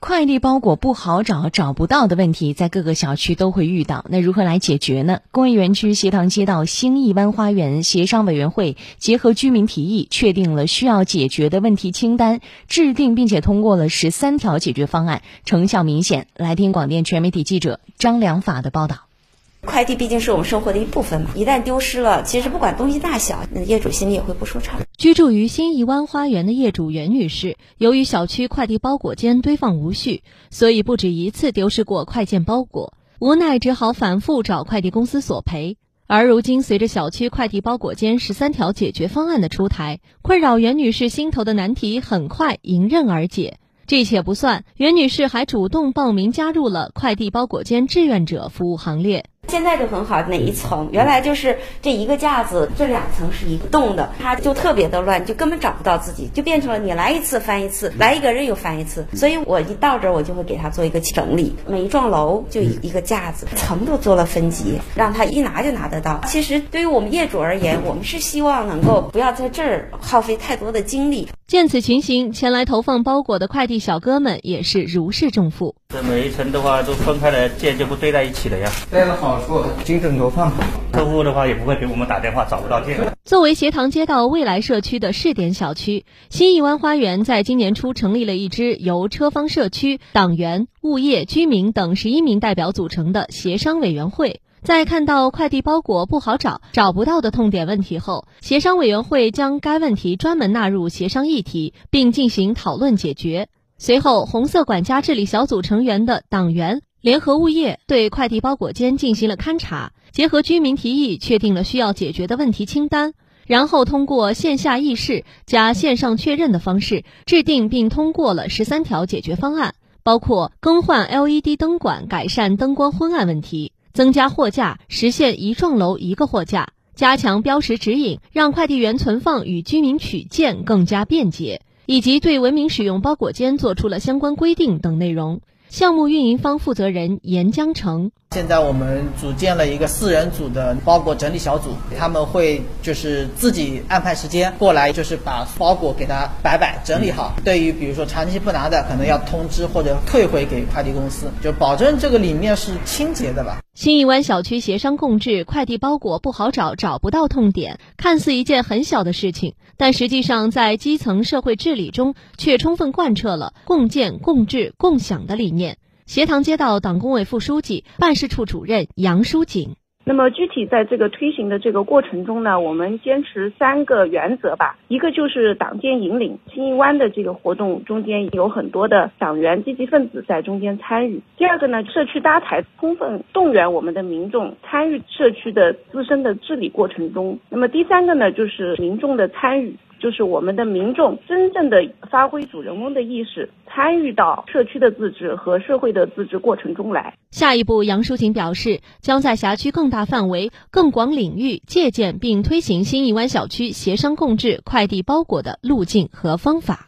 快递包裹不好找、找不到的问题，在各个小区都会遇到。那如何来解决呢？工业园区斜塘街道兴义湾花园协商委员会结合居民提议，确定了需要解决的问题清单，制定并且通过了十三条解决方案，成效明显。来听广电全媒体记者张良法的报道。快递毕竟是我们生活的一部分嘛，一旦丢失了，其实不管东西大小，那业主心里也会不舒畅。居住于兴义湾花园的业主袁女士，由于小区快递包裹间堆放无序，所以不止一次丢失过快件包裹，无奈只好反复找快递公司索赔。而如今，随着小区快递包裹间十三条解决方案的出台，困扰袁女士心头的难题很快迎刃而解。这且不算，袁女士还主动报名加入了快递包裹间志愿者服务行列。现在就很好，哪一层原来就是这一个架子，这两层是一动的，它就特别的乱，就根本找不到自己，就变成了你来一次翻一次，来一个人又翻一次。所以我一到这儿，我就会给他做一个整理，每一幢楼就一个架子，层都做了分级，让他一拿就拿得到。其实对于我们业主而言，我们是希望能够不要在这儿耗费太多的精力。见此情形，前来投放包裹的快递小哥们也是如释重负。这每一层的话都分开来，件就不堆在一起了呀。带了好处，精准投放。客户的话也不会给我们打电话找不到件。作为斜塘街道未来社区的试点小区，新义湾花园在今年初成立了一支由车方社区、党员、物业、居民等十一名代表组成的协商委员会。在看到快递包裹不好找、找不到的痛点问题后，协商委员会将该问题专门纳入协商议题，并进行讨论解决。随后，红色管家治理小组成员的党员联合物业对快递包裹间进行了勘查，结合居民提议，确定了需要解决的问题清单，然后通过线下议事加线上确认的方式，制定并通过了十三条解决方案，包括更换 LED 灯管、改善灯光昏暗问题。增加货架，实现一幢楼一个货架；加强标识指引，让快递员存放与居民取件更加便捷；以及对文明使用包裹间做出了相关规定等内容。项目运营方负责人严江成。现在我们组建了一个四人组的包裹整理小组，他们会就是自己安排时间过来，就是把包裹给它摆摆整理好。对于比如说长期不拿的，可能要通知或者退回给快递公司，就保证这个里面是清洁的吧。新义湾小区协商共治，快递包裹不好找，找不到痛点，看似一件很小的事情，但实际上在基层社会治理中却充分贯彻了共建、共治、共享的理念。斜塘街道党工委副书记、办事处主任杨淑锦。那么具体在这个推行的这个过程中呢，我们坚持三个原则吧。一个就是党建引领，新义湾的这个活动中间有很多的党员积极分子在中间参与。第二个呢，社区搭台，充分动员我们的民众参与社区的自身的治理过程中。那么第三个呢，就是民众的参与。就是我们的民众真正的发挥主人翁的意识，参与到社区的自治和社会的自治过程中来。下一步，杨淑琴表示，将在辖区更大范围、更广领域借鉴并推行新怡湾小区协商共治快递包裹的路径和方法。